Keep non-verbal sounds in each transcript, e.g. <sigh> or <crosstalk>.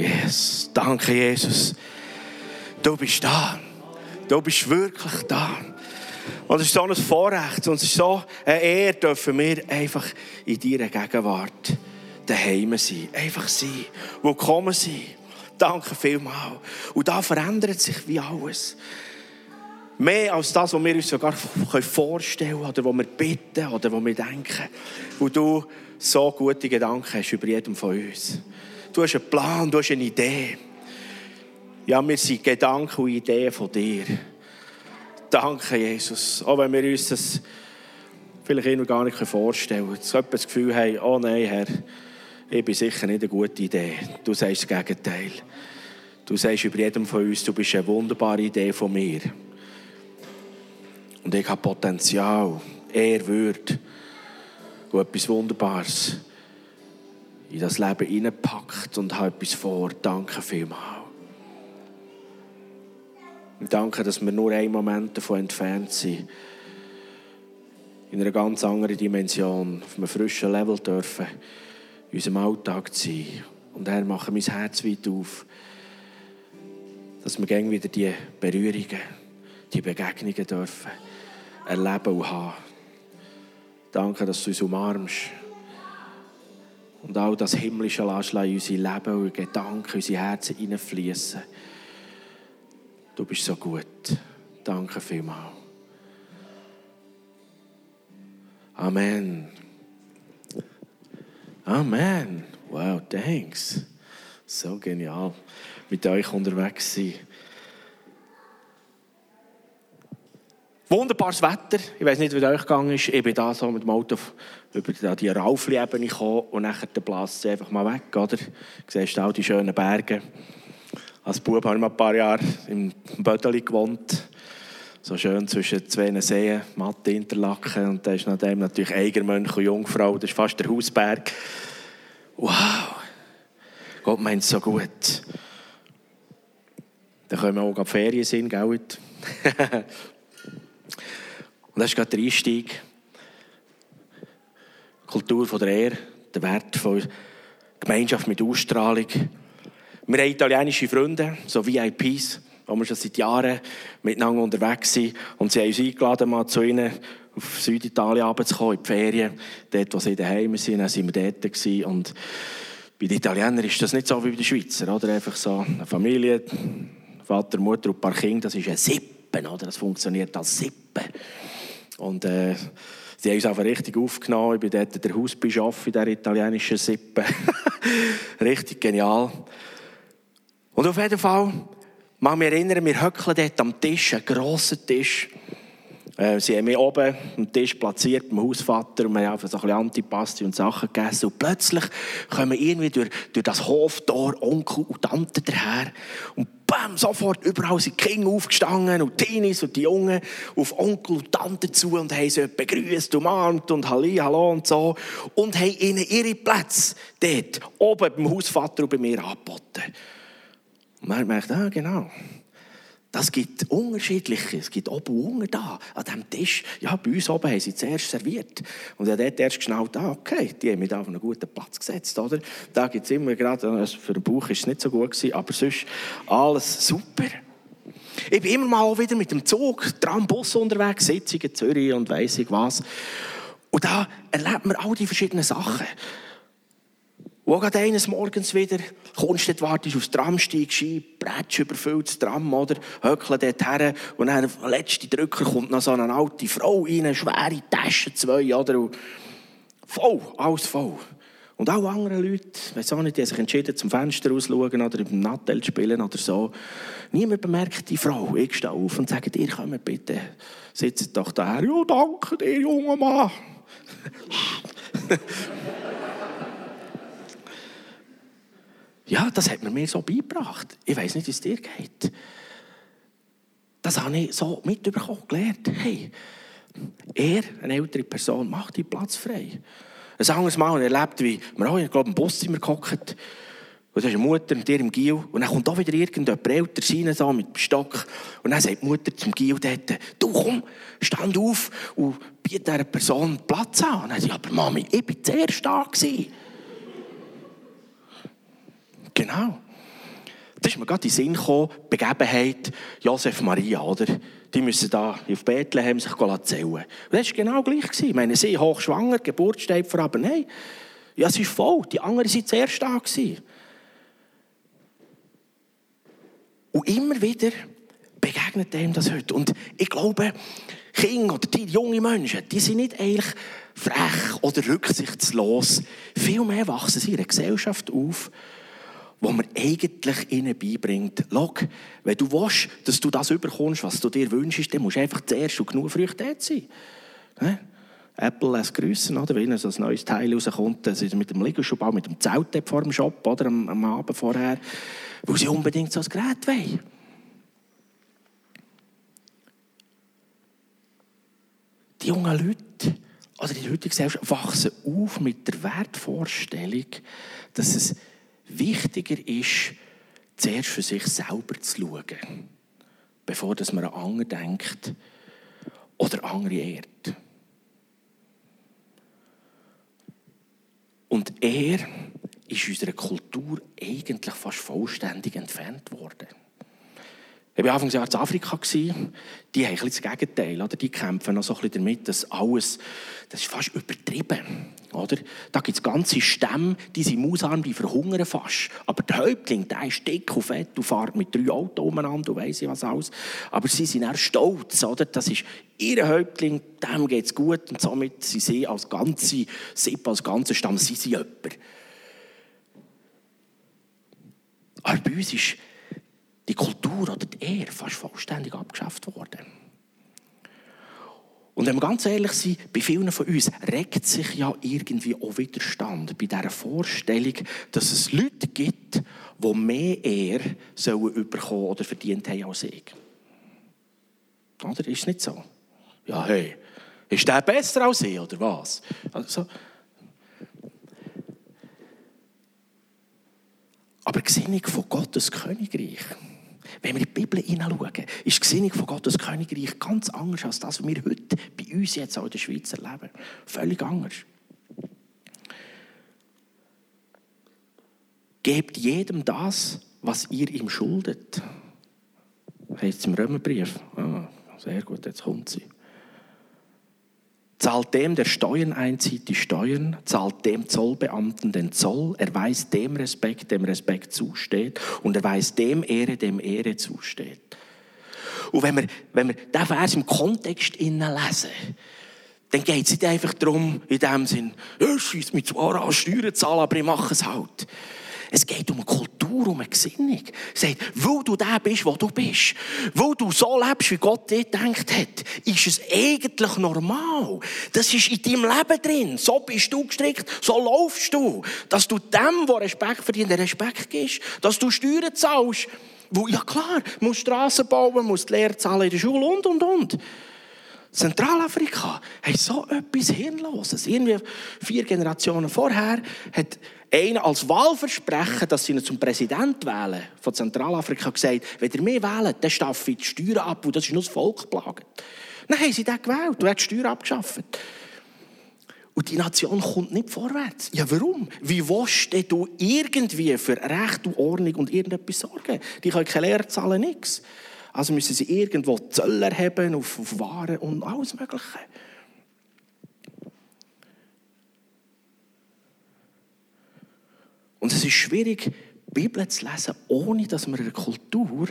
Yes, danke Jesus. Du bist da. Du bist wirklich da. Und es ist so ein Vorrecht und es ist so eine Ehre, dürfen wir einfach in deiner Gegenwart daheim sein. Einfach sein. Willkommen sein. Danke vielmals. Und da verändert sich wie alles. Mehr als das, was wir uns sogar vorstellen können, oder was wir bitten oder was wir denken. Und du so gute Gedanken hast über jedem von uns. Du hast einen Plan, du hast eine Idee. Ja, wir sind Gedanken und Ideen von dir. Danke, Jesus. Auch wenn wir uns das vielleicht immer gar nicht vorstellen können. So das Gefühl haben, oh nein, Herr, ich bin sicher nicht eine gute Idee. Du sagst das Gegenteil. Du sagst über jedem von uns, du bist eine wunderbare Idee von mir. Und ich habe Potenzial, Ehrwürde und etwas Wunderbares in das Leben hineinpackt und habe etwas vor. Danke vielmals. Und danke, dass wir nur einen Moment davon entfernt sind, in einer ganz anderen Dimension, auf einem frischen Level dürfen, in unserem Alltag zu sein. Und Herr, mache mein Herz weit auf, dass wir gerne wieder die Berührungen, die Begegnungen dürfen erleben und haben. Danke, dass du uns umarmst. Und all das himmlische Lassen in unser Leben und Gedanken, unsere Herzen hineinfließen. Du bist so gut. Danke vielmals. Amen. Amen. Wow, thanks. So genial, mit euch unterwegs sein. Wunderbares Wetter. Ich weiß nicht, wie es euch gegangen ist. Ich bin da so mit dem Auto über die Raufli-Ebene gekommen und nachher blasst es einfach mal weg. Oder? Du siehst all die schönen Berge. Als Bub habe ich mal ein paar Jahre im Bödeli gewohnt. So schön zwischen zwei Seen, Matte, Interlaken. Und da ist nach dem natürlich Eigermönch und Jungfrau. Das ist fast der Hausberg. Wow! Gott meint so gut. Da können wir auch Ferien sein, gell? <laughs> Und das ist gerade der Einstieg. Kultur der Ehre, der Wert von Gemeinschaft mit Ausstrahlung. Wir haben italienische Freunde, so VIPs, wo wir schon seit Jahren miteinander unterwegs sind. Und sie haben uns eingeladen, mal zu ihnen auf Süditalien runterzukommen, in die Ferien. Dort, wo sie daheim sind, dann sind wir dort. Gewesen. Und bei den Italienern ist das nicht so wie bei den Schweizer. Oder? Einfach so eine Familie, Vater, Mutter und ein paar Kinder, das ist ein Sippen. Oder? Das funktioniert als Sippen. Und äh, sie haben uns einfach richtig aufgenommen. Ich bin dort der Hausbischof in der italienischen Sippe. <laughs> richtig genial. Und auf jeden Fall, mag mich erinnern, wir höckeln dort am Tisch, einen grossen Tisch. Äh, sie haben mich oben am Tisch platziert, beim Hausvater, und wir haben einfach so ein Antipasti und Sachen gegessen. Und plötzlich kommen irgendwie durch, durch das Hoftor Onkel und Tante daher. Und bam, sofort überall sind die Kinder aufgestanden und die Teenies und die Jungen auf Onkel und Tante zu und haben sie begrüßt, umarmt und Halli, Hallo und so. Und haben ihnen ihre Plätze dort oben beim Hausvater und bei mir angeboten. Und man merkt, ah, genau. Das gibt unterschiedliche. Es gibt oben und da, an diesem Tisch. Ja, bei uns oben haben sie zuerst serviert. Und habe dort erst geschnallt, ah, okay, die haben mich da auf einen guten Platz gesetzt, oder? Da gibt es immer gerade, also für den Bauch ist es nicht so gut gewesen, aber sonst alles super. Ich bin immer mal wieder mit dem Zug, Tram, Bus unterwegs, Sitzungen Zürich und weiss ich was. Und da erlebt man all die verschiedenen Sachen. Und auch eines Morgens wieder, kommst du dort, wartest aufs Tramsteig, Ski, brätst überfülltes Tram, oder? Höckle dort her, und dann, der letzte Drücker, kommt noch so eine alte Frau rein, schwere Taschen, zwei, oder? Und voll, alles voll. Und auch andere Leute, weiß auch nicht, die sich entschieden, zum Fenster rauszuschauen oder im Nattel spielen oder so. Niemand bemerkt die Frau. Ich stehe auf und sage, ihr kommt bitte, sitzt doch da. Ja, danke dir, junger Mann. Ja, das hat man mir so beigebracht. Ich weiß nicht, wie es dir geht. Das habe ich so mitbekommen, gelernt. Hey, er, eine ältere Person, macht die Platz frei. Ein anderes Mal erlebt, wie wir auch, ich glaube, im Buszimmer gehockt und da ist eine Mutter mit ihrem Gil. Und dann kommt auch wieder irgendjemand älter rein, so mit dem Stock. Und dann sagt die Mutter zum Gil dort, du komm, stand auf und biete dieser Person Platz an. Und dann sagt sie, aber Mami, ich war zuerst da. Gewesen. Genau. ist mir gerade in den Sinn gekommen, Begebenheit Josef Maria, oder? Die müssen da auf Bethlehem sich zählen. Und das war genau gleich. Ich meine, sie hochschwanger, Geburt steht vor, aber nein. Ja, es ist voll. Die anderen waren zuerst da. Und immer wieder begegnet ihm das heute. Und ich glaube, Kinder oder die junge Menschen, die sind nicht eigentlich frech oder rücksichtslos. Vielmehr wachsen sie in einer Gesellschaft auf, wo man eigentlich ihnen beibringt, schau, wenn du willst, dass du das überkommst, was du dir wünschst, dann musst du einfach zuerst und genug früh dort sein. Apple lässt grüßen, oder? wenn so ein neues Teil rauskommt, das ist mit dem Liegestuhlbau, mit dem Zelt vor dem Shop, oder? Am, am Abend vorher, weil sie unbedingt so ein Gerät wollen. Die jungen Leute, oder die heutige Gesellschaft, wachsen auf mit der Wertvorstellung, dass es wichtiger ist, zuerst für sich selber zu schauen, bevor man an andere denkt oder andere ehrt. Und er ist unserer Kultur eigentlich fast vollständig entfernt worden. Ich war Anfang Jahr in Afrika. Die haben das Gegenteil. Oder? Die kämpfen noch so ein bisschen damit, dass alles, das ist fast übertrieben. Oder? Da gibt es ganze Stämme, die sind mausarm, die verhungern fast. Aber der Häuptling, der ist dick und fett und fährt mit drei Autos umeinander und weiss ich was alles. Aber sie sind auch stolz. Oder? Das ist ihr Häuptling, dem geht es gut und somit sind sie als ganze Sippe, als ganzer Stamm, sie sind jemand. Aber bei uns ist die Kultur oder die Ehre fast vollständig abgeschafft worden. Und wenn wir ganz ehrlich sind, bei vielen von uns regt sich ja irgendwie auch Widerstand bei dieser Vorstellung, dass es Leute gibt, die mehr Ehre sollen bekommen oder verdient haben als ich. Oder ist es nicht so? Ja, hey, ist der besser als ich, oder was? Also, aber die Gesinnung von Gottes Königreich wenn wir in die Bibel hineinschauen, ist die Gesinnung von Gottes Königreich ganz anders als das, was wir heute bei uns jetzt auch in der Schweiz erleben. Völlig anders. Gebt jedem das, was ihr ihm schuldet. Heißt es im Römerbrief. Ah, sehr gut, jetzt kommt sie zahlt dem, der Steuern einzieht, die Steuern, zahlt dem Zollbeamten den Zoll, er weiß dem Respekt, dem Respekt zusteht und er weiß dem Ehre, dem Ehre zusteht. Und wenn wir, wenn wir diesen Vers im Kontext lesen, dann geht es nicht einfach darum, in dem Sinn, ich schieße mich zwar an Steuern zahlen, aber ich mache es halt. Es geht um eine Kultur, um eine Gesinnung. Es sagt, weil du der bist, wo du bist, weil du so lebst, wie Gott dir gedacht hat, ist es eigentlich normal. Das ist in deinem Leben drin. So bist du gestrickt, so laufst du. Dass du dem, der Respekt verdient, Respekt gibst. Dass du Steuern zahlst. Wo, ja klar, musst Straßen bauen, musst Lehre zahlen in der Schule und, und, und. Zentralafrika hat so etwas Hirnloses. Irgendwie vier Generationen vorher hat einer als Wahlversprechen, dass sie ihn zum Präsident wählen von Zentralafrika gesagt, wenn ihr mehr wählt, dann staffe ich die Steuern ab, und das ist nur das Volk plagt. Dann haben sie den gewählt und hat die Steuern abgeschafft. Und die Nation kommt nicht vorwärts. Ja, warum? Wie willst du irgendwie für Recht und Ordnung und irgendetwas sorgen? Die können keine Lehre zahlen, nichts. Also müssen sie irgendwo Zölle erheben auf, auf Waren und alles Mögliche. Und es ist schwierig, die Bibel zu lesen, ohne dass wir einer Kultur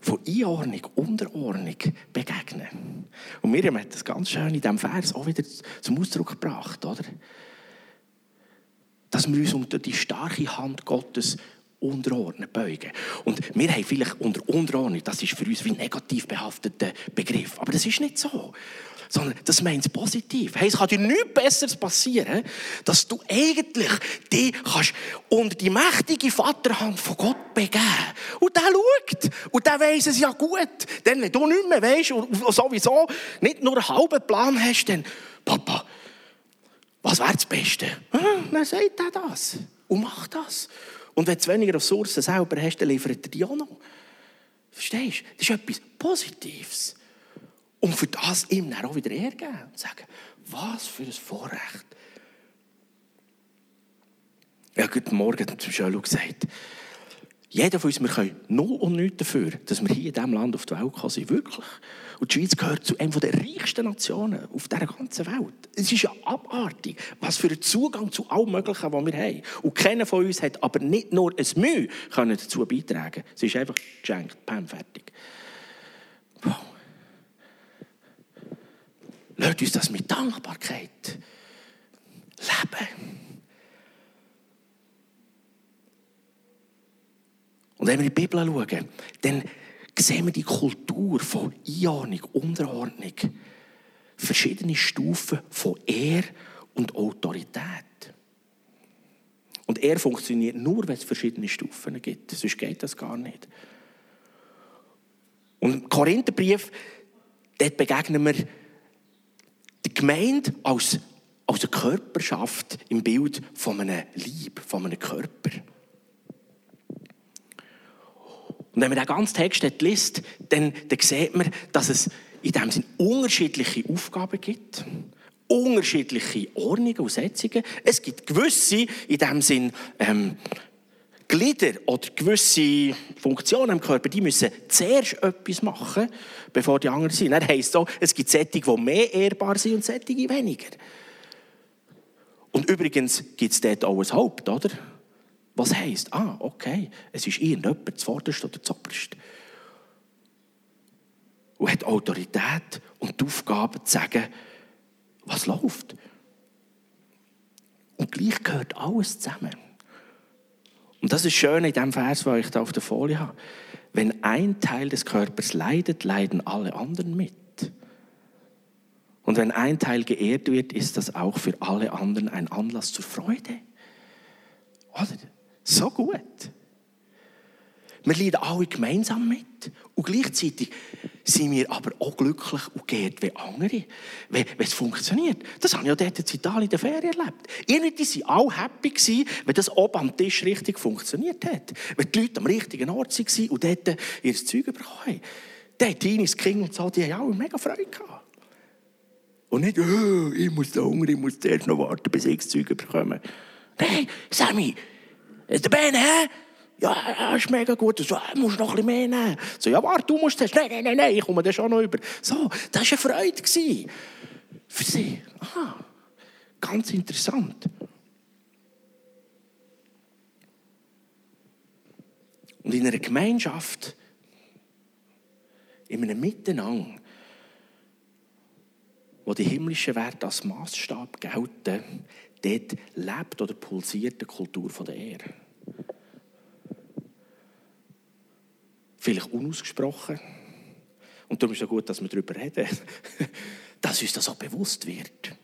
von Einordnung, Unterordnung begegnen. Und Miriam hat das ganz schön in diesem Vers auch wieder zum Ausdruck gebracht, oder? Dass wir uns unter die starke Hand Gottes unterordnen, beugen. Und wir haben vielleicht unter Unterordnung, das ist für uns wie ein negativ behafteter Begriff. Aber das ist nicht so sondern das meint es positiv. Hey, es kann dir nichts Besseres passieren, dass du eigentlich dich kannst unter die mächtige Vaterhand von Gott begeben. Und der schaut. Und der weiss es ja gut. Denn wenn du nicht mehr weisst und sowieso nicht nur einen halben Plan hast, dann, Papa, was wäre das Beste? Hm, dann sagt er das. Und macht das. Und wenn du weniger Ressourcen selber hast, dann liefert er die auch noch. Verstehst du? Das ist etwas Positives. Und für das ihm dann auch wieder hergeben und sagen, was für ein Vorrecht. Ja, guten Morgen zum Schölu gesagt. Jeder von uns, wir können null und nichts dafür, dass wir hier in diesem Land auf die Welt kommen sind. Wirklich. Und die Schweiz gehört zu einer der reichsten Nationen auf dieser ganzen Welt. Es ist ja abartig, was für einen Zugang zu allem Möglichen, was wir haben. Und keiner von uns hat aber nicht nur ein Mühe können dazu beitragen Es ist einfach geschenkt, Pam, fertig. Wow. Lasst uns das mit Dankbarkeit leben. Und wenn wir in die Bibel schauen, dann sehen wir die Kultur von Einordnung, Unterordnung. Verschiedene Stufen von Ehr und Autorität. Und er funktioniert nur, wenn es verschiedene Stufen gibt. Sonst geht das gar nicht. Und im Korintherbrief, dort begegnen wir der Gemeinde als, als eine Körperschaft im Bild von einem Lieb, von einem Körper. Und wenn man den ganzen Text liest, dann, dann sieht man, dass es in dem Sinne unterschiedliche Aufgaben gibt, unterschiedliche Ordnungen und Setzungen. Es gibt gewisse, in dem Sinn, ähm, Glieder oder gewisse Funktionen im Körper, die müssen zuerst etwas machen, bevor die anderen sind. Das heisst auch, es gibt Sättige, die mehr ehrbar sind und Sättige weniger. Und übrigens gibt es dort auch ein Haupt, oder? Was heisst, ah, okay, es ist irgendjemand zuvorderst oder zuoberst. Und hat Autorität und die Aufgabe zu sagen, was läuft. Und gleich gehört alles zusammen. Und das ist schön in dem Vers, den ich da auf der Folie habe. Wenn ein Teil des Körpers leidet, leiden alle anderen mit. Und wenn ein Teil geehrt wird, ist das auch für alle anderen ein Anlass zur Freude. Oder? So gut. Wir leiden alle gemeinsam mit. Und gleichzeitig sind wir aber auch glücklich und geehrt wie andere, wenn, wenn es funktioniert. Das habe ich ja dort in Italien in der Ferien erlebt. Irgendwie waren alle happy, wenn das oben am Tisch richtig funktioniert hat. Wenn die Leute am richtigen Ort waren und dort ihr Zeug bekommen haben. Der Teenies, King und so, die haben alle mega Freude gehabt. Und nicht, oh, ich muss da hungern, ich muss zuerst noch warten, bis ich das Zeug bekomme. Nein, Sammy, der Ben, hä? Ja, ja, ist mega gut. So, äh, musst noch ein bisschen mehr nehmen. So, ja, warte, du musst das. Nein, nein, nein, nein, ich komme da schon noch über. So, das war eine Freude für sie. Aha, ganz interessant. Und in einer Gemeinschaft, in einem Miteinander, wo die himmlischen Werte als Maßstab gelten, dort lebt oder pulsiert die Kultur der Ehre. Vielleicht unausgesprochen. Und darum ist es gut, dass wir darüber reden, <laughs> dass uns das auch bewusst wird.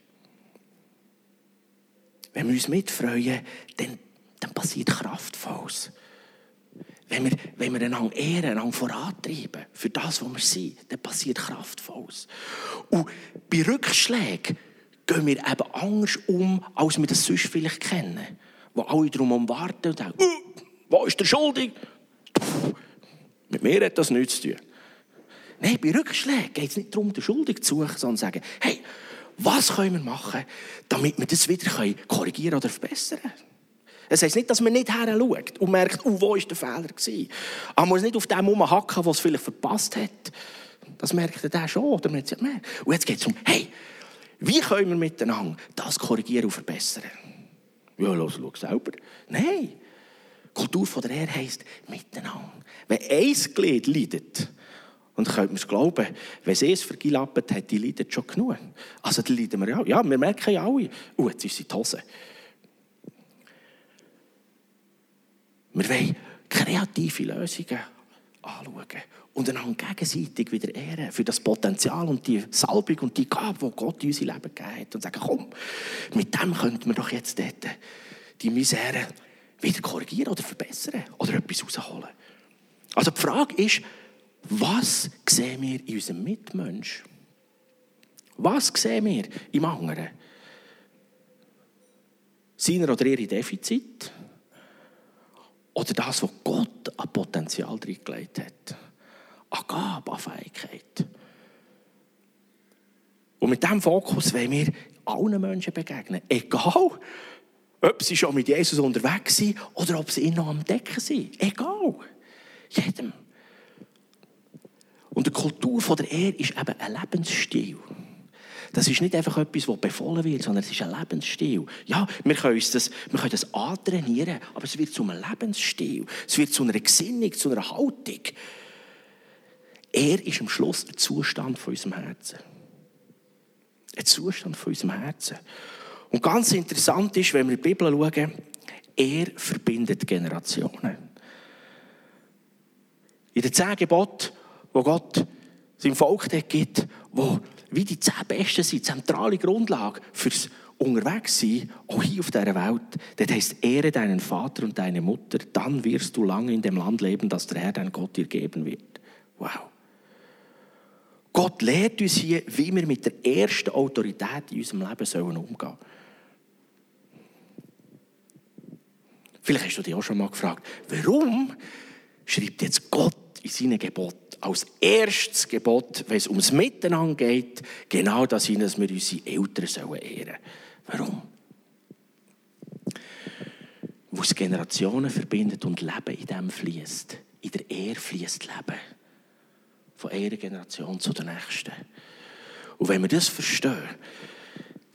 Wenn wir uns mitfreuen, dann, dann passiert Kraftvolles. Wenn wir, wenn wir einander ehren, einander vorantreiben, für das, was wir sind, dann passiert Kraftvolles. Und bei Rückschlägen gehen wir eben anders um, als wir das sonst vielleicht kennen. Wo alle darum warten und denken, uh, wo ist der Schuldig? Mit mir hat das nichts zu tun. Nein, bei Rückschlägen geht es nicht darum, den Schuldig zu suchen, sondern zu sagen, hey, was können wir machen, damit wir das wieder korrigieren oder verbessern können. Es heisst nicht, dass man nicht her schaut und merkt, oh, wo war der Fehler? Gewesen. Man muss nicht auf dem rumhacken, was es vielleicht verpasst hat. Das merkt er schon. Oder man sagt, und jetzt geht es um, hey, wie können wir miteinander das korrigieren und verbessern? Ja, los, schau selber. Nein. Kultur von der Ehre heisst miteinander. Wenn ein Glied leidet, und könnt mir es glauben, wenn sie es vergilappt hat, die leidet schon genug. Also die leiden wir ja auch. Ja, wir merken ja alle, oh, jetzt ist sie die Hose. Wir wollen kreative Lösungen anschauen und einander gegenseitig wieder ehren für das Potenzial und die Salbung und die Gabe, die Gott in unser Leben gegeben hat. Und sagen, komm, mit dem könnten wir doch jetzt dort die Misere wieder korrigieren oder verbessern oder etwas rausholen. Also die Frage ist, was sehen wir in unserem Mitmensch? Was sehen wir im anderen? Seiner oder ihre Defizit? Oder das, was Gott an Potenzial reingelegt hat? An Gabe, an Fähigkeit? Und mit diesem Fokus wollen wir allen Menschen begegnen. Egal, ob sie schon mit Jesus unterwegs sind oder ob sie ihn noch am Decken sind. Egal. Jedem. Und die Kultur der Ehre ist eben ein Lebensstil. Das ist nicht einfach etwas, das befohlen wird, sondern es ist ein Lebensstil. Ja, wir können, das, wir können das antrainieren, aber es wird zu einem Lebensstil. Es wird zu einer Gesinnung, zu einer Haltung. Er ist am Schluss ein Zustand von unserem Herzen. Ein Zustand von unserem Herzen. Und ganz interessant ist, wenn wir in die Bibel schauen, er verbindet Generationen. In den zehn Geboten, wo Gott seinem Volk gibt, wo wie die zehn Besten sind, zentrale Grundlage fürs Unterwegssein, auch hier auf dieser Welt. Das heisst, ehre deinen Vater und deine Mutter, dann wirst du lange in dem Land leben, das der Herr, dein Gott, dir geben wird. Wow. Gott lehrt uns hier, wie wir mit der ersten Autorität in unserem Leben sollen umgehen sollen. Vielleicht hast du dich auch schon mal gefragt, warum schreibt jetzt Gott in seinen Geboten als erstes Gebot, wenn es ums Miteinander geht, genau das hin, dass wir unsere Eltern sollen ehren Warum? Wo es Generationen verbindet und Leben in dem fließt. In der Ehre fließt Leben. Von einer Generation zur nächsten. Und wenn wir das verstehen,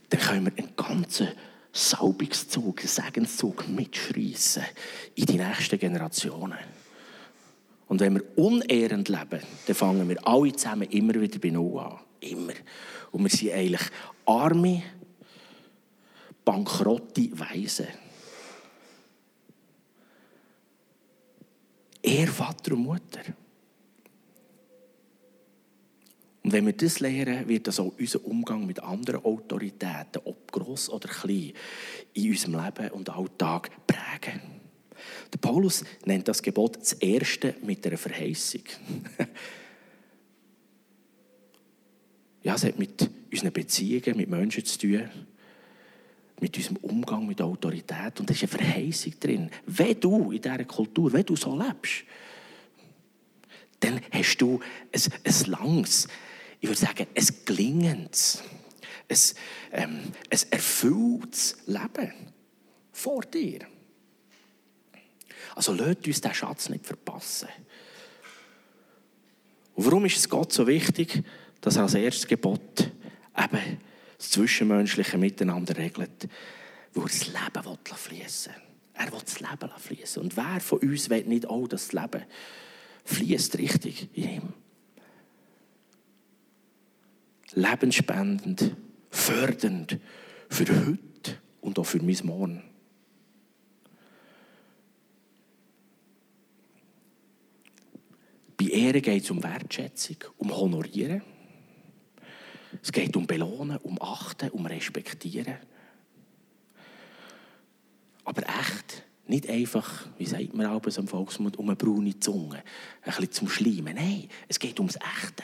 dann können wir einen ganzen Salbungszug, einen Segenszug mitschreissen in die nächsten Generationen. Und wenn wir unehrend leben, dann fangen wir alle zusammen immer wieder bei Null an. Immer. Und wir sind eigentlich arme, bankrotte Weisen. Er, Vater und Mutter. Und wenn wir das lernen, wird das auch unseren Umgang mit anderen Autoritäten, ob gross oder klein, in unserem Leben und Alltag prägen. Der Paulus nennt das Gebot das erste mit einer Verheißung. <laughs> ja, es hat mit unseren Beziehungen mit Menschen zu tun, mit unserem Umgang mit Autorität. Und da ist eine Verheißung drin. Wenn du in dieser Kultur, wenn du so lebst, dann hast du ein, ein langes, ich würde sagen, ein gelingendes, ein, ähm, ein erfülltes Leben vor dir. Also lasst uns diesen Schatz nicht verpassen. Und warum ist es Gott so wichtig, dass er als erstes Gebot eben das zwischenmenschliche Miteinander regelt? Weil er das Leben fließen. Er will das Leben fließen. Und wer von uns will nicht auch das Leben fließt richtig in ihm? Lebensspendend, fördernd für heute und auch für mein Morgen. Bei Ehre geht es um Wertschätzung, um Honorieren. Es geht um Belohnen, um Achten, um Respektieren. Aber echt, nicht einfach, wie sagt man auch am Volksmund, um eine braune Zunge, ein bisschen zum Schleimen. Nein, es geht ums Echte.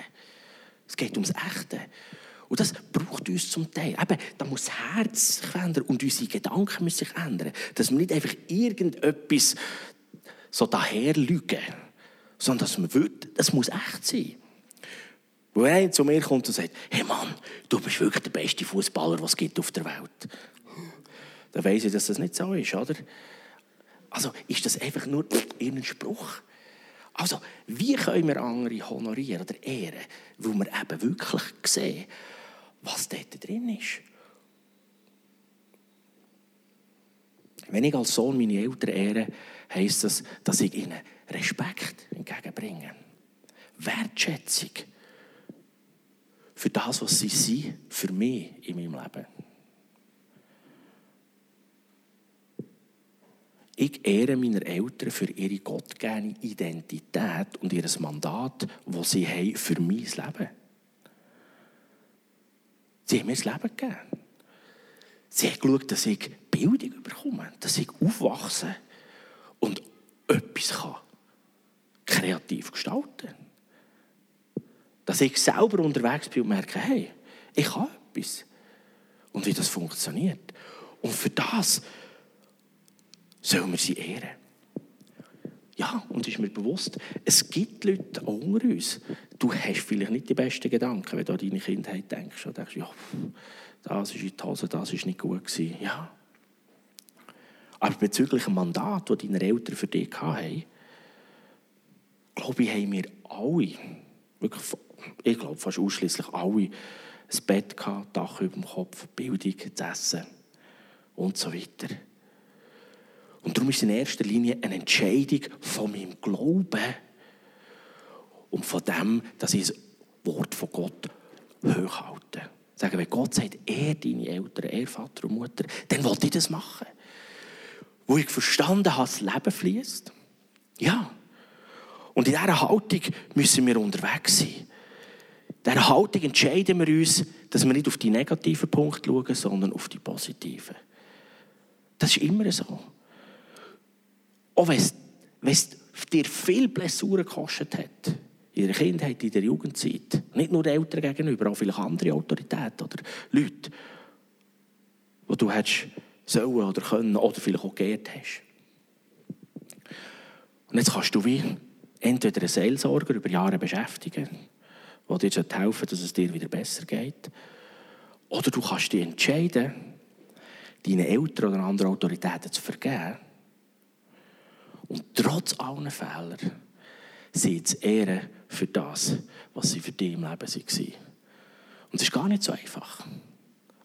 Es geht ums Echte. Und das braucht uns zum Teil. Eben, da muss das Herz sich ändern und unsere Gedanken müssen sich ändern. Dass wir nicht einfach irgendetwas so daher lügen sondern dass man will, das muss echt sein. Wo einer zu mir kommt und sagt, hey Mann, du bist wirklich der beste Fußballer, was gibt auf der Welt. Dann weiss ich, dass das nicht so ist, oder? Also ist das einfach nur irgendein Spruch? Also, wie können wir andere honorieren oder ehren, wo wir eben wirklich sehen, was dort drin ist? Wenn ich als Sohn meine Eltern ehre, heisst das, dass ich ihnen Respekt entgegenbringe. Wertschätzung für das, was sie sind, für mich in meinem Leben. Ich ehre meine Eltern für ihre gottgegebene Identität und ihr Mandat, das sie haben für mein Leben. Sie haben mir das Leben gegeben. Sie haben geschaut, dass ich Bildung bekomme, dass ich aufwachse und etwas kann kreativ gestalten. Dass ich selber unterwegs bin und merke, hey, ich habe etwas. Und wie das funktioniert. Und für das sollen wir sie ehren. Ja, und ist mir bewusst, es gibt Leute unter uns. Du hast vielleicht nicht die besten Gedanken, wenn du an deine Kindheit denkst. Und denkst, ja, das ist in die Hose, das ist nicht gut gewesen. Ja. Aber bezüglich dem Mandat, das deine Eltern für dich hatten, glaube ich, haben wir alle, wirklich, ich glaube fast ausschließlich alle, ein Bett gehabt, Dach über dem Kopf, Bildung, das Essen und so weiter. Und darum ist es in erster Linie eine Entscheidung von meinem Glauben und von dem, dass ich das Wort von Gott hochhalte. Sagen, wenn Gott sagt, er deine Eltern, er Vater und Mutter, dann wollte ich das machen. Wo ich verstanden habe, das Leben fließt. Ja. Und in dieser Haltung müssen wir unterwegs sein. In dieser Haltung entscheiden wir uns, dass wir nicht auf die negativen Punkte schauen, sondern auf die positiven. Das ist immer so. Auch wenn es dir viel Blessuren gekostet hat, in der Kindheit, in der Jugendzeit. Nicht nur den Eltern gegenüber, auch vielleicht andere Autoritäten oder Leute, die du hättest sollen oder können oder vielleicht auch geehrt hast. Und jetzt kannst du wie entweder einen Seelsorger über Jahre beschäftigen, der dir helfen dass es dir wieder besser geht. Oder du kannst dich entscheiden, deinen Eltern oder anderen Autoritäten zu vergeben. Und trotz allen Fehlern sie zu ehren für das, was sie für dich im Leben waren. Und es ist gar nicht so einfach.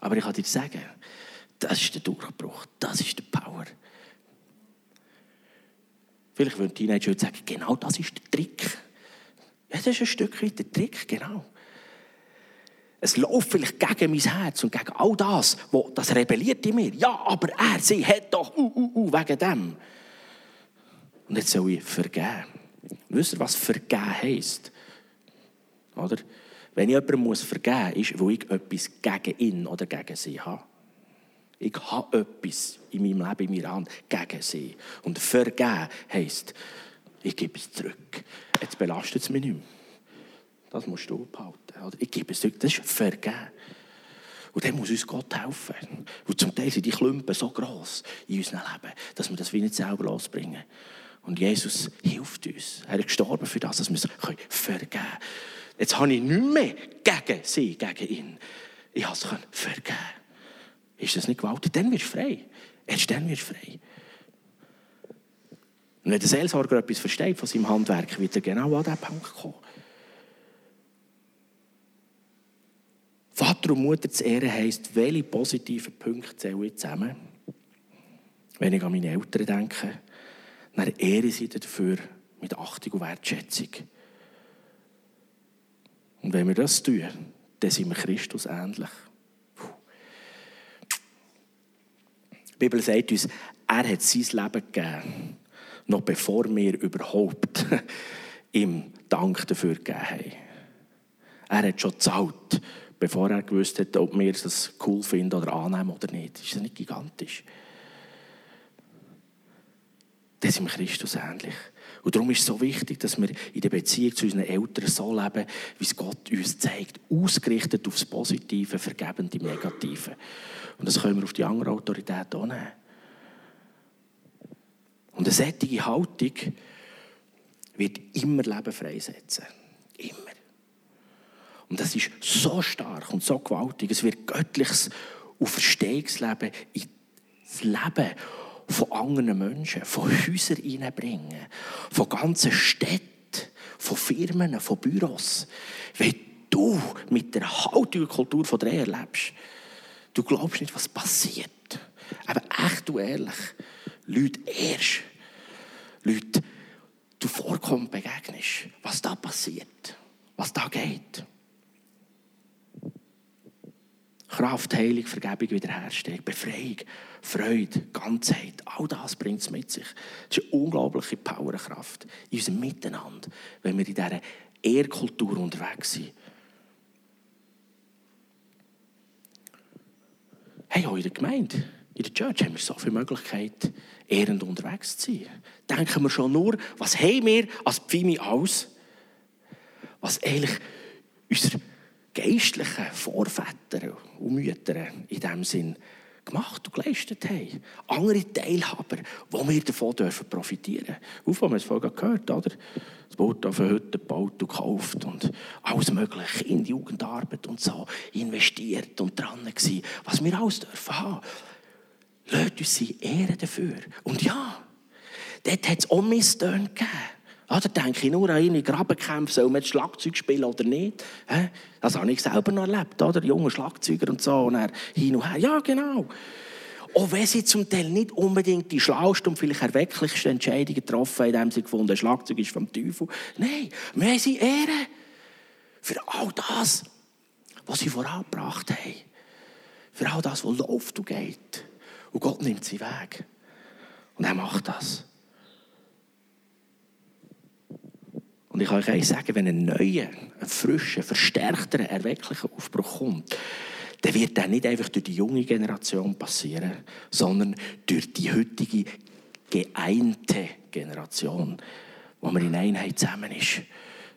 Aber ich kann dir sagen, das ist der Durchbruch, das ist die Power. Vielleicht würden Teenager sagen, genau das ist der Trick. Ja, das ist ein Stück weit der Trick, genau. Es läuft vielleicht gegen mein Herz und gegen all das, wo, das rebelliert in mir. Ja, aber er, sie hat doch, uh, uh, uh, wegen dem. Und jetzt soll ich vergeben. Wisst ihr, was vergeben heisst? Oder? Wenn ich jemandem muss vergeben muss, ist, weil ich etwas gegen ihn oder gegen sie habe. Ich habe etwas in meinem Leben, in meiner Hand gegen sie. Und vergeben heisst, ich gebe es zurück. Jetzt belastet es mich nicht mehr. Das musst du behalten. Oder? Ich gebe es zurück. Das ist vergeben. Und dann muss uns Gott helfen. Und zum Teil sind die Klumpen so gross in unserem Leben, dass wir das wie nicht selber losbringen. Und Jesus hilft uns. Er ist gestorben für das, dass wir es vergeben können. Jetzt habe ich nicht mehr gegen sie, gegen ihn. Ich habe es vergeben. Ist das nicht gewaltig? Dann wirst du frei. Erst dann wirst du frei. Und wenn der Seelsorger etwas versteht von seinem Handwerk, wird er genau an diesen Punkt kommen. Vater und Mutter zu ehren heisst, welche positiven Punkte zähle ich zusammen? Wenn ich an meine Eltern denke, dann ehre sie dafür mit Achtung und Wertschätzung. Und wenn wir das tun, dann sind wir Christus ähnlich. Die Bibel sagt uns, er hat sein Leben gegeben, noch bevor wir überhaupt <laughs> ihm Dank dafür gegeben haben. Er hat schon gezahlt, bevor er gewusst hat, ob wir das cool finden oder annehmen oder nicht. Ist das nicht gigantisch? Dann sind wir Christus ähnlich. Und darum ist es so wichtig, dass wir in der Beziehung zu unseren Eltern so leben, wie es Gott uns zeigt, ausgerichtet auf das Positive, vergebend im Negativen. Und das können wir auf die andere Autorität auch nehmen. Und eine solche Haltung wird immer Leben freisetzen. Immer. Und das ist so stark und so gewaltig. Es wird göttliches Auferstehungsleben in das Leben von anderen Menschen, von Häusern reinbringen, von ganzen Städten, von Firmen, von Büros. Wenn du mit der Haltung und Kultur von der erlebst, du glaubst nicht, was passiert. Aber echt und ehrlich, Leute erst, Leute, du vorkommst, begegnest, was da passiert, was da geht. Kraft, Heilung, Vergebung, Wiederherstellung, Befreiung, Freude, Ganzheit, all das bringt es mit sich. Das ist eine unglaubliche Powerkraft in unserem Miteinander, wenn wir in dieser Ehrkultur unterwegs sind. Hey, auch in der Gemeinde, in der Church haben wir so viele Möglichkeiten, ehrend unterwegs zu sein. Denken wir schon nur, was haben wir als Pfimi aus, was eigentlich unser geistlichen Vorväter und Mütter in diesem Sinn gemacht und geleistet haben. Andere Teilhaber, wo wir davon dürfen profitieren dürfen. Auf, wir es vorhin gehört, oder? Es wurde auf Hütte gebaut und gekauft und alles Mögliche in die Jugendarbeit und so investiert und dran gewesen, was wir alles dürfen haben. Lasst uns sie ehren dafür. Und ja, dort hat es auch Misstöne gegeben. Ah, da denke ich nur an eine Grabenkämpfe, soll man jetzt Schlagzeug spielen oder nicht? Das habe ich selber noch erlebt, oder? Junge Schlagzeuger und so, und hin und her. Ja, genau. Auch wenn sie zum Teil nicht unbedingt die schlauesten und vielleicht erwecklichsten Entscheidungen getroffen haben, indem sie gefunden haben, Schlagzeug ist vom Teufel. Nein, wir haben sie ehren für all das, was sie vorangebracht haben. Für all das, was läuft und geht. Und Gott nimmt sie weg. Und er macht das. Ich kann euch eins sagen, wenn ein neuer, ein frischer, verstärkter, erwecklicher Aufbruch kommt, dann wird das nicht einfach durch die junge Generation passieren, sondern durch die heutige geeinte Generation, wo man in Einheit zusammen ist.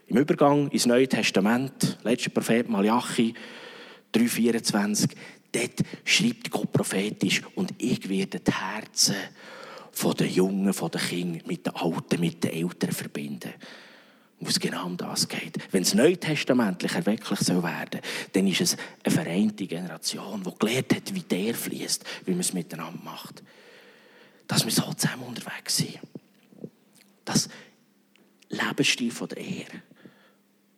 Im Übergang ins Neue Testament, letzter Prophet Malachi 3,24, dort schreibt Gott prophetisch und ich werde die Herzen den Jungen, von den Kindern mit den Alten, mit den Eltern verbinden wo es genau um das geht. Wenn es neutestamentlich erwecklich soll werden dann ist es eine vereinte Generation, die gelernt hat, wie der fließt, wie man es miteinander macht. Dass wir so zusammen unterwegs sind. Das Lebensstil von der Ehre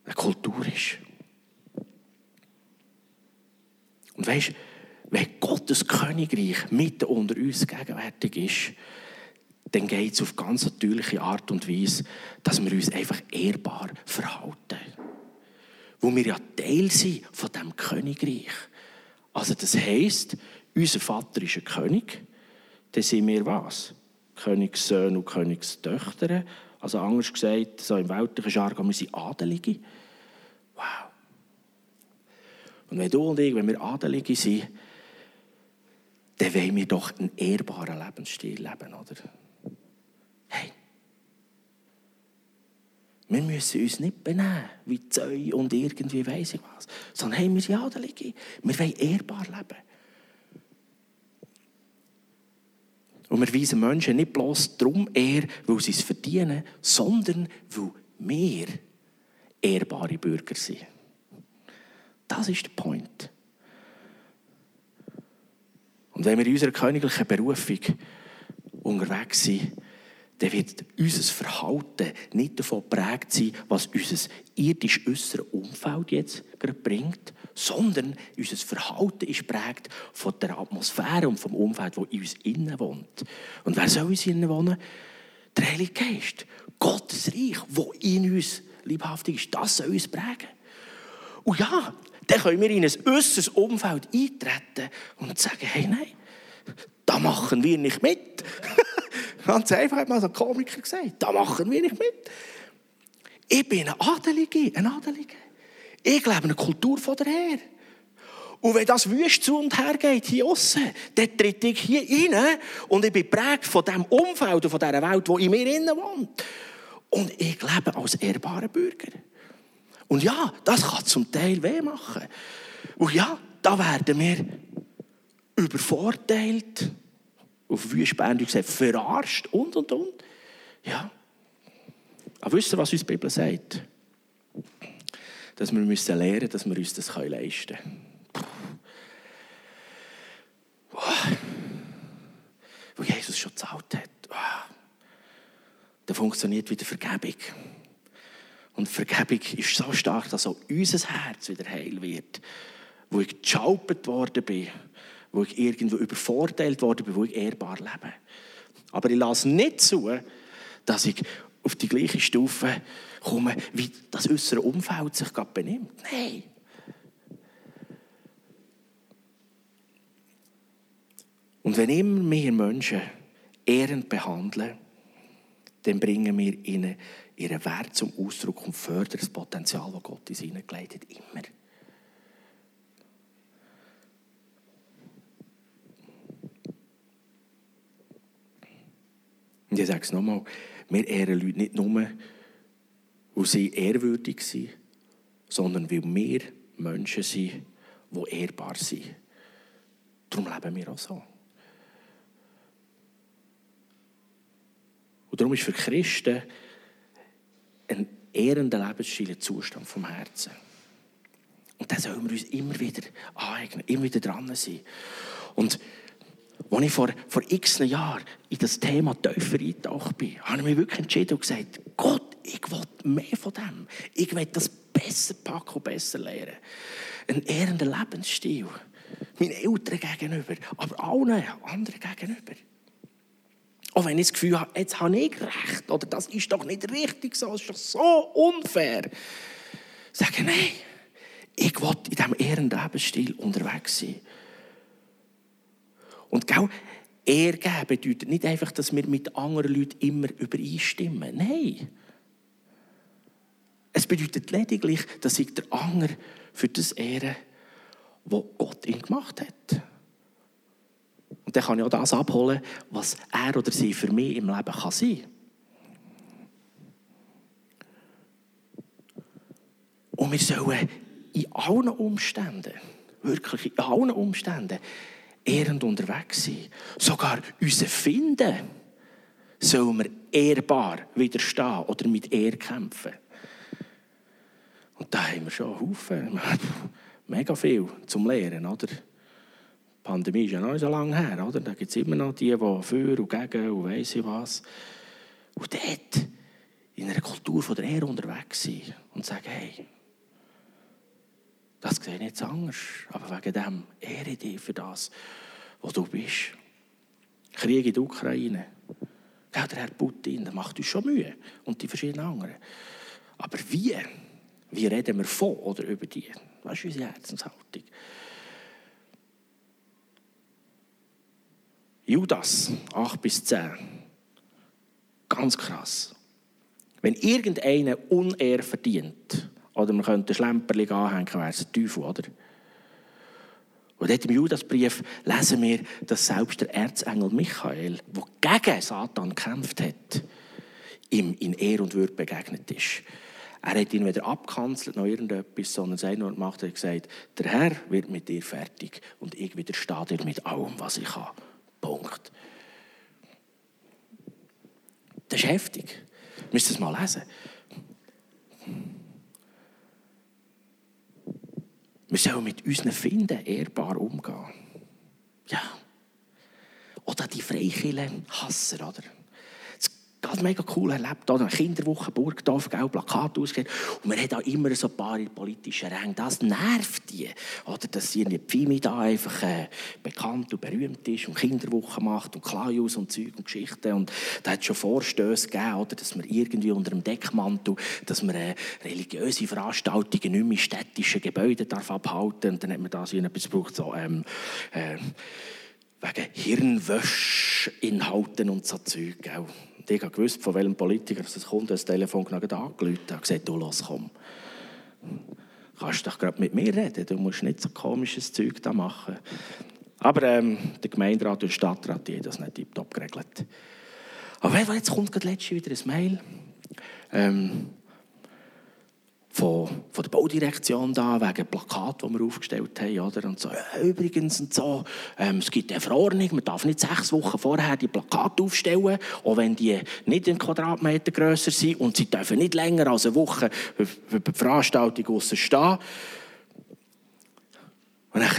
eine Kultur ist. Und weißt, wenn Gottes Königreich mitten unter uns gegenwärtig ist, dann geht es auf ganz natürliche Art und Weise, dass wir uns einfach ehrbar verhalten. Wo wir ja Teil sind von diesem Königreich. Also das heisst, unser Vater ist ein König, dann sind wir was? Königssöhne und Königstöchter. Also anders gesagt, so im weltlichen Jargon, wir sind Adelige. Wow. Und wenn du und ich, wenn wir Adelige sind, dann wollen wir doch einen ehrbaren Lebensstil leben, oder? Wir müssen uns nicht benehmen wie Zeu und irgendwie weiss ich was, sondern hey, wir sind Adelige. Wir wollen ehrbar leben. Und wir weisen Menschen nicht bloß darum eher, weil sie es verdienen, sondern weil wir ehrbare Bürger sind. Das ist der Point. Und wenn wir in unserer königlichen Berufung unterwegs sind, dann wird unser Verhalten nicht davon geprägt sein, was unser irdisch äußeres Umfeld jetzt gerade bringt, sondern unser Verhalten ist geprägt von der Atmosphäre und vom Umfeld, wo in uns innen wohnt. Und wer soll in uns innen wohnen? Der Heilige Geist. Gottes Reich, wo in uns liebhaftig ist, das soll uns prägen. Und ja, dann können wir in ein äußeres Umfeld eintreten und sagen, hey, nein, da machen wir nicht mit. Ganz einfach hat mal so Komiker gesagt, da machen wir nicht mit. Ich bin ein Adelige, ein Adelige. Ich lebe eine Kultur von der Herr. Und wenn das wüst zu und her geht, hier außen, dann tritt ich hier rein und ich bin prägt von dem Umfeld und von dieser Welt, die in mir innen wohnt. Und ich lebe als ehrbarer Bürger. Und ja, das kann zum Teil weh machen. Und ja, da werden wir übervorteilt auf Wüstbändig gesagt, verarscht und und und. Ja. Aber wisst ihr, was uns die Bibel sagt? Dass wir müssen lernen, dass wir uns das leisten können. Wo Jesus schon gezahlt hat. Da funktioniert wieder Vergebung. Und Vergebung ist so stark, dass auch unser Herz wieder heil wird. Wo ich geschaupert worden bin wo ich irgendwo übervorteilt worden bin, wo ich ehrbar lebe. Aber ich lasse nicht zu, dass ich auf die gleiche Stufe komme, wie das äußere Umfeld sich gerade benimmt. Nein. Und wenn immer mehr Menschen ehrend behandeln, dann bringen wir ihnen ihren Wert zum Ausdruck und fördern das Potenzial, das Gott in sie hineingelegt hat, immer. Und ich sage es nochmal, wir ehren Leute nicht nur, weil sie ehrwürdig sind, sondern weil wir Menschen sind, die ehrbar sind. Darum leben wir auch so. Und darum ist für Christen ein ehrender Lebensstil ein Zustand vom Herzen. Und da sollen wir uns immer wieder aneignen, immer wieder dran sein. Und Als ich vor, vor x Jahren in das Thema tiefer eingetaucht bin, habe ich mich wirklich entschieden und gesagt, Gott, ich will mehr von dem. Ich will das besser packen und besser lernen. Ein ehrender Lebensstil. Meinen Eltern gegenüber, aber allen anderen gegenüber. Auch wenn ich das Gefühl habe, jetzt habe ich recht, oder das ist doch nicht richtig so, das ist doch so unfair. Sagen, nein, ich will in diesem ehrenden Lebensstil unterwegs sein. Und gell, Ehr geben bedeutet nicht einfach, dass wir mit anderen Leuten immer übereinstimmen. Nein. Es bedeutet lediglich, dass ich der andere für das ehre, was Gott ihn gemacht hat. Und dann kann ich auch das abholen, was er oder sie für mich im Leben kann sein Und wir sollen in allen Umständen, wirklich in allen Umständen, ehrend unterwegs sein. Sogar unser Finden sollen wir ehrbar widerstehen oder mit Ehr kämpfen. Und da haben wir schon einen Haufen, <laughs> mega viel zum Lehren, oder? Die Pandemie ist ja noch nicht so lange her, oder? Da gibt es immer noch die, die für und gegen und weiss ich was. Und dort in einer Kultur von der Ehre unterwegs sind und sagen, hey, das sehe ich jetzt anders, aber wegen dem ehre ich dich für das, was du bist. Krieg in der Ukraine. Ja, der Herr Putin, der macht uns schon Mühe und die verschiedenen anderen. Aber wie? Wie reden wir von oder über die? Das ist unsere Herzenshaltung. Judas, 8 bis 10. Ganz krass. Wenn irgendeiner Unehr verdient, oder man könnte ein Schlemperling anhängen, wäre es ein Teufel, oder? Und dort im Judasbrief lesen wir, dass selbst der Erzengel Michael, der gegen Satan gekämpft hat, ihm in Ehr und Würde begegnet ist. Er hat ihn weder abkanzelt noch irgendetwas, sondern sein nur gemacht hat gesagt, der Herr wird mit dir fertig und ich widerstehe dir mit allem, was ich habe. Punkt. Das ist heftig. Ihr müsst es mal lesen. Wir sollen mit unseren Finden ehrbar umgehen. Ja. Oder die Freikirchen hassen, oder? Ganz mega cool erlebt. Eine Kinderwoche Burgdorf, gell, Plakat ausgegeben. Und wir haben da immer so ein paar politische Ränge. Das nervt die. Oder, dass sie die Pfimi da einfach äh, bekannt und berühmt ist und Kinderwoche macht und Klajus und Zeug und Geschichten. Und da hat es schon Vorstöße gegeben, oder, dass man irgendwie unter dem Deckmantel, dass man äh, religiöse Veranstaltungen nicht mehr in städtischen Gebäuden darf abhalten. Und dann hat man da so etwas gebraucht, so, ähm, äh, wegen Hirnwäschinhalten und so Zeug. Gell ich gewusst, von welchem Politiker es kommt, das Telefon gerade angerufen und gesagt, du los, komm. Kannst doch gerade mit mir reden, du musst nicht so komisches Zeug da machen. Aber ähm, der Gemeinderat und der Stadtrat haben das nicht tiptop geregelt. Aber jetzt kommt gerade letztes wieder ein Mail. Ähm, von, von der Baudirektion da, wegen Plakat, die wir aufgestellt haben. Oder? Und so, ja, übrigens, und so, ähm, es gibt eine Verordnung, man darf nicht sechs Wochen vorher die Plakate aufstellen, auch wenn die nicht einen Quadratmeter grösser sind und sie dürfen nicht länger als eine Woche für die Veranstaltung stehen. Und dann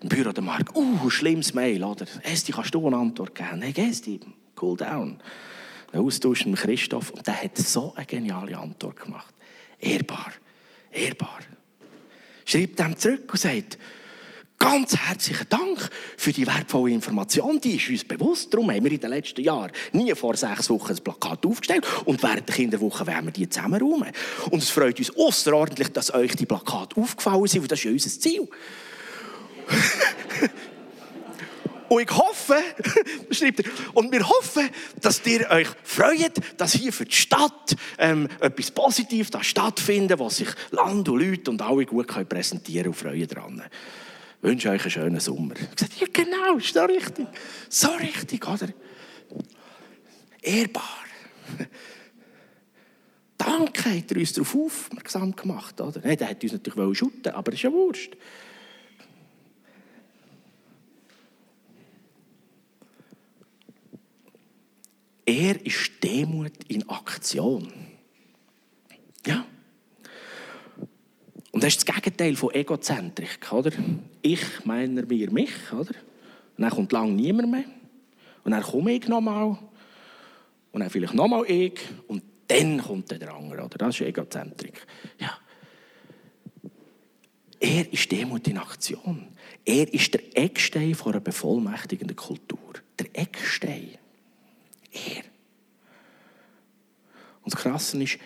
im Büro der Mark, uh, schlimmes Mail, oder? Esti, kannst du eine Antwort geben? Hey, Esti, cool down. Ein Austausch mit Christoph und der hat so eine geniale Antwort gemacht. Ehrbar. Ehrbar. Schreibt dem zurück und sagt, Ganz herzlichen Dank für die wertvolle Information. Die ist uns bewusst. Darum haben wir in den letzten Jahren nie vor sechs Wochen ein Plakat aufgestellt. Und während der Kinderwoche werden wir die zusammenräumen. Und es freut uns außerordentlich, dass euch die Plakate aufgefallen sind. Und das ist ja unser Ziel. <laughs> Und ich hoffe, <laughs> schreibt er, und wir hoffen, dass ihr euch freut, dass hier für die Stadt ähm, etwas Positives da stattfindet, was sich Land und Leute und alle gut können präsentieren und freuen daran. Ich wünsche euch einen schönen Sommer. Ich gesagt, ja genau, ist doch richtig. So richtig, oder? Ehrbar. <laughs> Danke, hat er uns darauf aufmerksam gemacht, oder? Nein, der hat uns natürlich schütten aber das ist ja wurscht. Er ist Demut in Aktion. Ja. Und das ist das Gegenteil von Egozentrik, oder? Ich, meiner, mir, mich, oder? Und dann kommt lang niemand mehr. Und dann komme ich nochmal. Und dann vielleicht nochmal ich. Und dann kommt der andere. Oder? Das ist Egozentrik. Ja. Er ist Demut in Aktion. Er ist der Eckstein einer bevollmächtigenden Kultur. Der Eckstein. Er. Und das Krasse ist,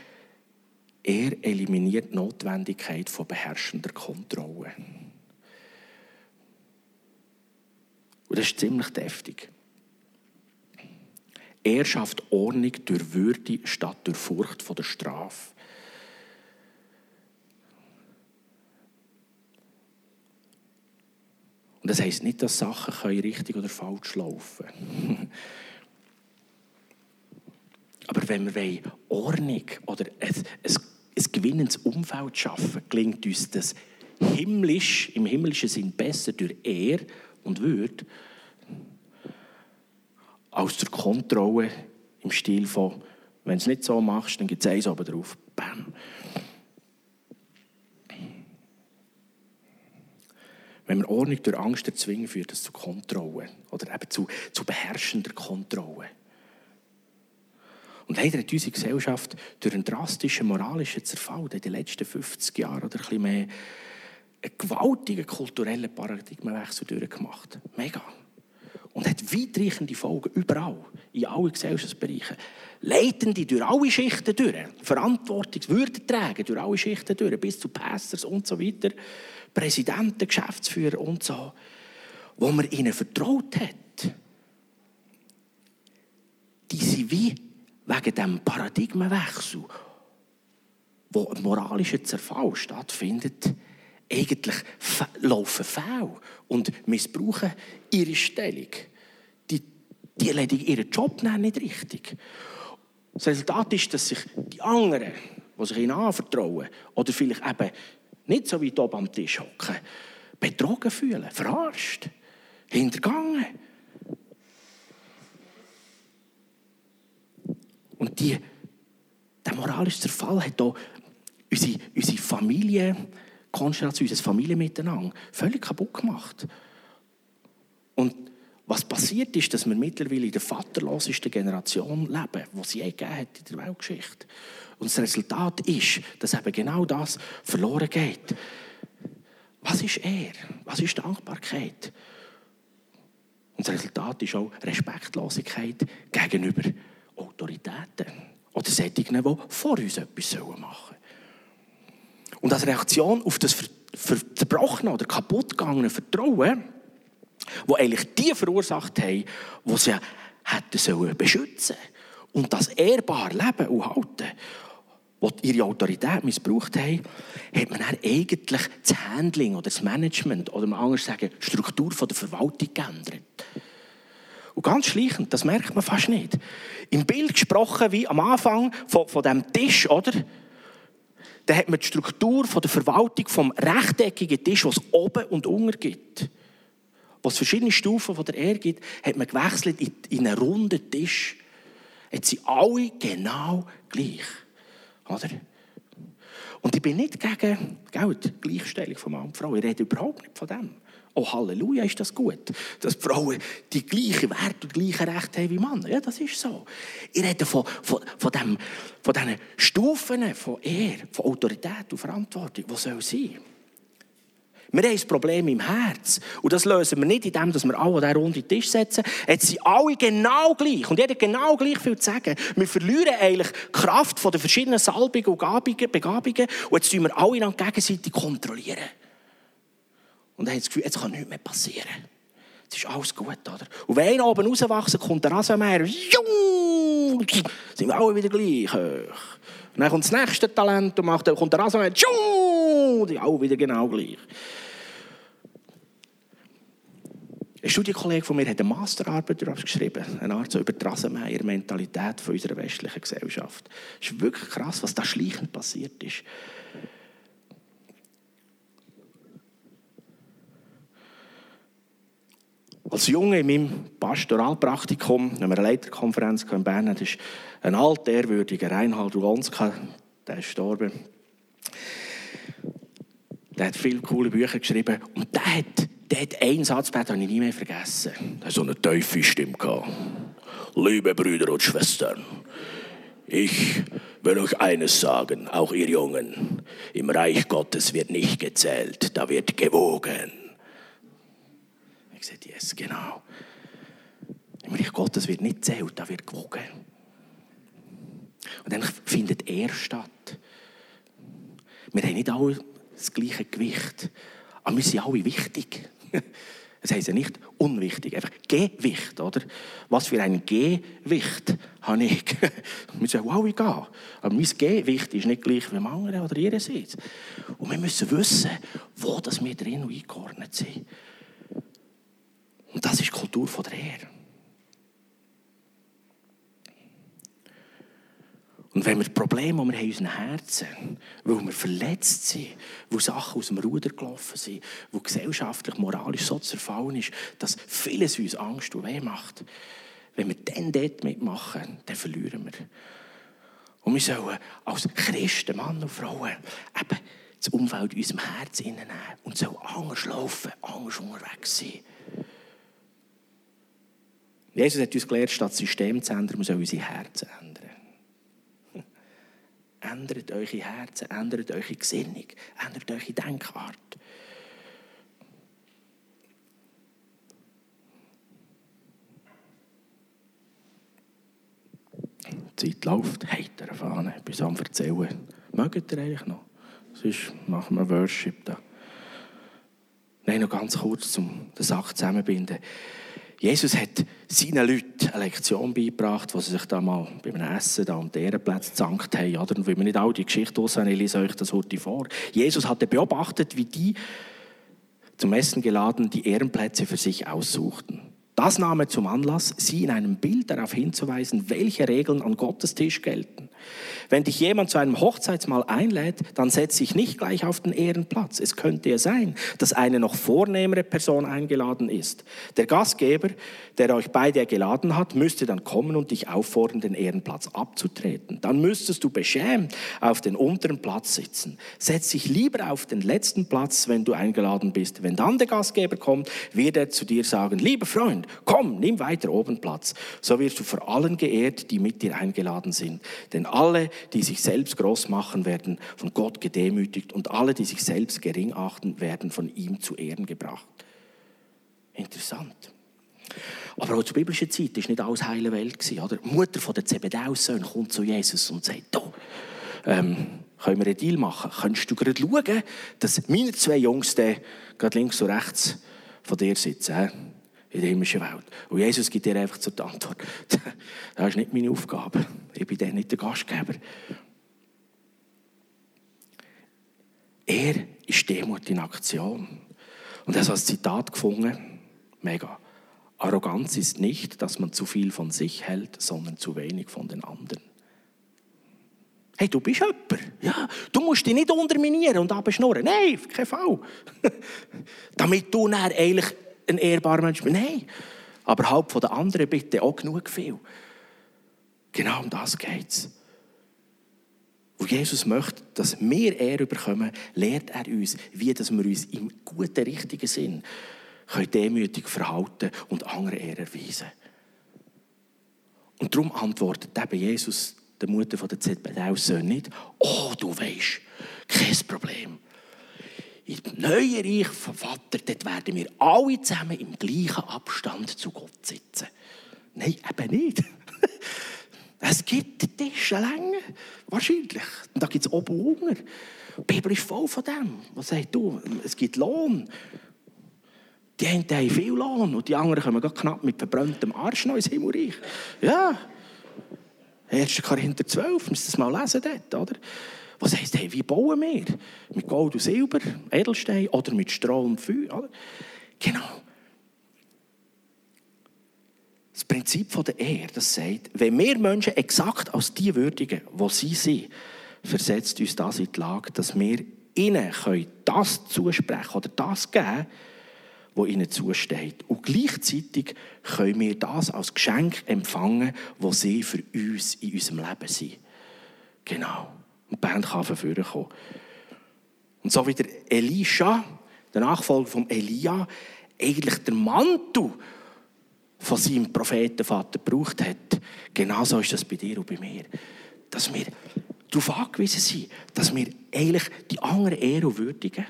er eliminiert die Notwendigkeit von beherrschender Kontrolle. Und das ist ziemlich deftig. Er schafft Ordnung durch Würde statt durch Furcht vor der Strafe. Und das heisst nicht, dass Sachen richtig oder falsch laufen können. Aber wenn wir Ordnung oder ein, ein, ein gewinnendes Umfeld schaffen, gelingt uns das himmlisch, im himmlischen Sinn besser durch Ehr und Würde als durch Kontrolle im Stil von, wenn du es nicht so machst, dann gibt es eins oben drauf. Bam. Wenn wir Ordnung durch Angst erzwingen, führt das zu Kontrolle oder eben zu, zu beherrschender Kontrolle. Und leider hat unsere Gesellschaft durch einen drastischen moralischen Zerfall in den letzten 50 Jahren oder ein mehr einen gewaltigen kulturellen Paradigmenwechsel durchgemacht. Mega. Und hat weitreichende Folgen überall, in allen Gesellschaftsbereichen. Leitende durch alle Schichten durch, Verantwortungswürde tragen durch alle Schichten durch, bis zu Pastors und so weiter. Präsidenten, Geschäftsführer und so, wo man ihnen vertraut hat, die sind wie wegen dem Paradigmenwechsel, wo ein moralischer Zerfall stattfindet, eigentlich laufen faul und missbrauchen ihre Stellung. Die, die erledigen ihren Job nicht richtig. Das Resultat ist, dass sich die anderen, die sich ihnen anvertrauen, oder vielleicht eben nicht so wie oben am Tisch hocken. Betrogen fühlen, verarscht, hintergangen. Und die, der moralische Zerfall hat auch unsere, unsere Familienkonstellation, unser Familienmiteinander völlig kaputt gemacht. Und was passiert ist, dass wir mittlerweile in der vaterlosesten Generation leben, die es je gegeben hat in der Weltgeschichte. Und das Resultat ist, dass eben genau das verloren geht. Was ist er? Was ist Dankbarkeit? Und das Resultat ist auch Respektlosigkeit gegenüber Autoritäten oder solchen, die vor uns etwas machen sollen. Und als Reaktion auf das zerbrochene oder kaputtgegangene Vertrauen, wo eigentlich die verursacht haben, die sie hätten beschützen sollen und das ehrbar leben und halten die ihre Autorität missbraucht haben, hat man dann eigentlich das Handling oder das Management oder man anders sagen, die Struktur der Verwaltung geändert. Und ganz schleichend, das merkt man fast nicht. Im Bild gesprochen, wie am Anfang von, von diesem Tisch, oder? Da hat man die Struktur von der Verwaltung vom rechteckigen Tisch, was oben und unten gibt. Was verschiedene Stufen von der Erde gibt, hat man gewechselt in, in einen runden Tisch. Jetzt sind alle genau gleich. Oder? Und ich bin nicht gegen gell, die Gleichstellung von Mann und Frau. Ich rede überhaupt nicht von dem. Oh, Halleluja, ist das gut, dass Frauen die gleichen Werte und gleichen Rechte haben wie Männer. Ja, das ist so. Ich rede von, von, von, dem, von diesen Stufen von Ehr, von Autorität und Verantwortung, die soll sein wir haben ein Problem im Herz. Und das lösen wir nicht, indem wir alle an diesen runden Tisch setzen. Jetzt sind alle genau gleich. Und jeder genau gleich viel zu sagen. Wir verlieren eigentlich die Kraft den verschiedenen Salbungen und Begabungen. Und jetzt tun wir alle gegenseitig kontrollieren. Und dann haben das Gefühl, jetzt kann nichts mehr passieren. Es ist alles gut, oder? Und wenn einer oben rauswachsen, kommt der Rasenmäher. Sind wir alle wieder gleich hoch. Und dann kommt das nächste Talent und macht, kommt der Rasenmäher. Die alle wieder genau gleich. Ein Studienkollege von mir hat eine Masterarbeit darüber geschrieben, eine Art so über die Rasenmäher-Mentalität unserer westlichen Gesellschaft. Es ist wirklich krass, was da schleichend passiert ist. Als Junge in meinem Pastoralpraktikum, wenn wir eine Leiterkonferenz in Bern hatten, ist ein alter, ehrwürdiger Reinhard Rulonska, der ist gestorben. Der hat viele coole Bücher geschrieben und der hat der hat einen Satz den habe ich nie mehr vergessen. Der hat so eine tiefe Stimme gehabt. Liebe Brüder und Schwestern, ich will euch eines sagen, auch ihr Jungen. Im Reich Gottes wird nicht gezählt, da wird gewogen. Ich sagte, yes, genau. Im Reich Gottes wird nicht gezählt, da wird gewogen. Und dann findet er statt. Wir haben nicht alle das gleiche Gewicht, aber wir sind alle wichtig. <laughs> Das heisst ja nicht unwichtig, einfach Gewicht, oder? Was für ein Gewicht habe ich? <laughs> wir sagen, wow, ich gehe. Aber mein Gewicht ist nicht gleich wie andere oder ihre Sitz. Und wir müssen wissen, wo das wir drin eingeordnet sind. Und das ist die Kultur der Ehre. Und wenn wir Probleme haben wir in unseren Herzen, weil wir verletzt sind, wo Sachen aus dem Ruder gelaufen sind, wo gesellschaftlich, moralisch so zerfallen ist, dass vieles uns Angst und Weh macht, wenn wir dann dort mitmachen, dann verlieren wir. Und wir sollen als Christen, Mann und Frauen, eben das Umfeld in unserem Herzen nehmen und so anders laufen, anders unterwegs sein. Jesus hat uns gelehrt, statt System zu ändern, wir sollen unsere Herzen ändern. <laughs> Ändert eure Herzen, ändert eure Gesinnung, ändert eure Denkart. Die Zeit läuft, heiter Fahne, bis am Erzählen. Mögt ihr eigentlich noch? Sonst machen wir Worship da. Nein, noch ganz kurz, um den Sache zusammenzubinden. Jesus hat seinen Leuten eine Lektion beigebracht, wo sie sich da mal beim Essen da die Ehrenplätze gezankt haben. Oder? Und wenn wir nicht all die Geschichte aussagen, ich lese euch das heute vor. Jesus hatte beobachtet, wie die zum Essen geladen die Ehrenplätze für sich aussuchten. Das nahm er zum Anlass, sie in einem Bild darauf hinzuweisen, welche Regeln an Gottes Tisch gelten. Wenn dich jemand zu einem Hochzeitsmahl einlädt, dann setz dich nicht gleich auf den Ehrenplatz. Es könnte ja sein, dass eine noch vornehmere Person eingeladen ist. Der Gastgeber, der euch beide geladen hat, müsste dann kommen und dich auffordern, den Ehrenplatz abzutreten. Dann müsstest du beschämt auf den unteren Platz sitzen. Setz dich lieber auf den letzten Platz, wenn du eingeladen bist. Wenn dann der Gastgeber kommt, wird er zu dir sagen, lieber Freund, komm, nimm weiter oben Platz. So wirst du vor allen geehrt, die mit dir eingeladen sind. Denn alle, die sich selbst groß machen, werden von Gott gedemütigt und alle, die sich selbst gering achten, werden von ihm zu Ehren gebracht. Interessant. Aber auch zur biblischen Zeit war nicht alles heile Welt. Oder? Die Mutter von der Zebedaus-Söhne kommt zu Jesus und sagt, du, ähm, können wir einen Deal machen? Könntest du gerade schauen, dass meine zwei Jungs gerade links und rechts von dir sitzen? In der himmlischen Welt. Und Jesus gibt dir einfach zur Antwort, <laughs> das ist nicht meine Aufgabe. Ich bin dann nicht der Gastgeber. Er ist Demut in Aktion. Und er hat als Zitat gefunden, mega. Arroganz ist nicht, dass man zu viel von sich hält, sondern zu wenig von den anderen. Hey, du bist jemand. Ja, du musst dich nicht unterminieren und abschnurren. Nein, auf keinen Fall. <laughs> Damit du dann eigentlich ein ehrbarer Mensch bin. Nein, aber halb von den anderen bitte auch genug viel. Genau um das geht es. Wo Jesus möchte, dass wir Ehre bekommen, lehrt er uns, wie dass wir uns im guten, richtigen Sinn können demütig verhalten und andere Ehre erweisen. Und darum antwortet eben Jesus der Mutter von der Zebedeus nicht, oh, du weißt, kein Problem im neuen Reich vom Vater, dort werden wir alle zusammen im gleichen Abstand zu Gott sitzen. Nein, eben nicht. <laughs> Es gibt Tischenlänge, wahrscheinlich. Und da gibt es oben unten. Die Bibel ist voll von dem. Was sagt du? Es gibt Lohn. Die einen haben viel Lohn und die anderen kommen knapp mit verbranntem Arsch noch ins Himmelreich. Ja. 1. Korinther 12, müsst ihr das mal lesen dort, oder? Was heisst, hey, wie bauen wir? Mit Gold und Silber, Edelstein oder mit Stroh und Feuer? Genau. Das Prinzip der Ehre, das sagt, wenn wir Menschen exakt als die würdigen, wo sie sind, versetzt uns das in die Lage, dass wir ihnen das zusprechen oder das geben, was ihnen zusteht. Und gleichzeitig können wir das als Geschenk empfangen, was sie für uns in unserem Leben sind. Genau. Und die Band kann von kommen. Und so wie der Elisha, der Nachfolger von Elia, eigentlich der Mantel von seinem Prophetenvater gebraucht hat. Genauso ist das bei dir und bei mir. Dass wir darauf angewiesen sind, dass wir eigentlich die anderen Ehre würdigen,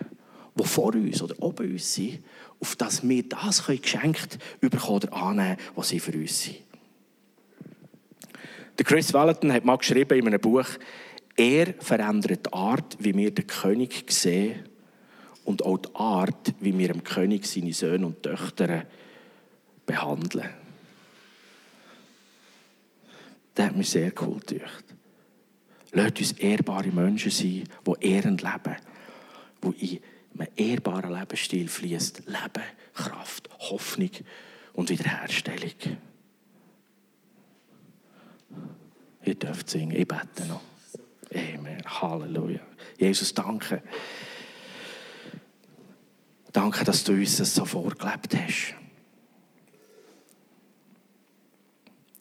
die vor uns oder oben uns sind, auf dass wir das geschenkt bekommen oder annehmen was sie für uns sind. Chris Valentin hat mal geschrieben in einem Buch, er verändert die Art, wie wir den König sehen und auch die Art, wie wir dem König seine Söhne und Töchter behandeln. Das hat mich sehr cool gedacht. Lasst uns ehrbare Menschen sein, die ehrend leben, die in einem ehrbaren Lebensstil fließt. Leben, Kraft, Hoffnung und Wiederherstellung. Ihr dürft singen, ich bete noch. Amen. Halleluja. Jesus, danke. Danke, dass du uns das so vorgelebt hast.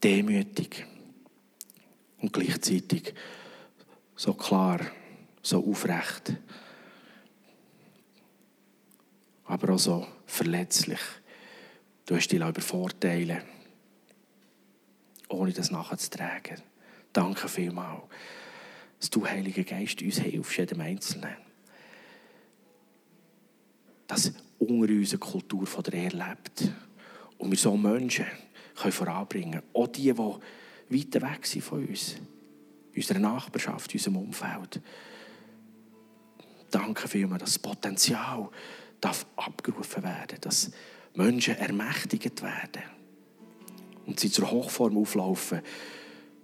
Demütig und gleichzeitig so klar, so aufrecht, aber auch so verletzlich. Du hast dich übervorteilen ohne das nachzutragen. Danke vielmals, dass du, Heiliger Geist, uns hilfst, jedem Einzelnen. Dass unter uns eine Kultur von Ehre lebt. Und wir so Menschen können voranbringen. Auch die, die weiter weg sind von uns. Unserer Nachbarschaft, unserem Umfeld. Danke vielmals, dass das Potenzial darf abgerufen werden dass Menschen ermächtigt werden und sie zur Hochform auflaufen,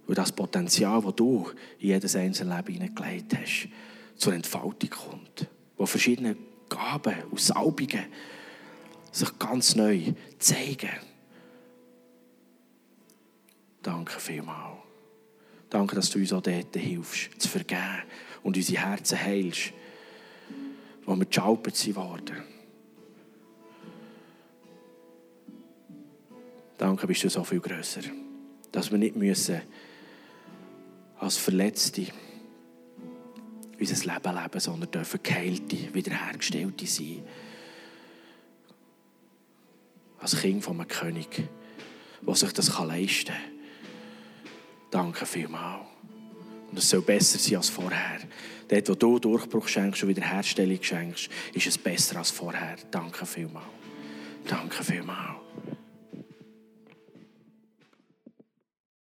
weil das Potenzial, das du in jedes einzelne Leben hineingelegt hast, zur Entfaltung kommt. Wo verschiedene Gaben und Salbungen sich ganz neu zeigen. Danke vielmals. Danke, dass du uns auch dort hilfst, zu vergeben und unsere Herzen heilst, wo wir geschaupert worden. Danke, bist du so viel grösser, dass wir nicht müssen als Verletzte unser Leben leben, sondern dürfen geheilte, wiederhergestellte sein. Als Kind von einem König, der sich das leisten kann. Danke vielmals. Und es soll besser sein als vorher. Dort, wo du Durchbruch schenkst und Wiederherstellung schenkst, ist es besser als vorher. Danke vielmals. Danke vielmals.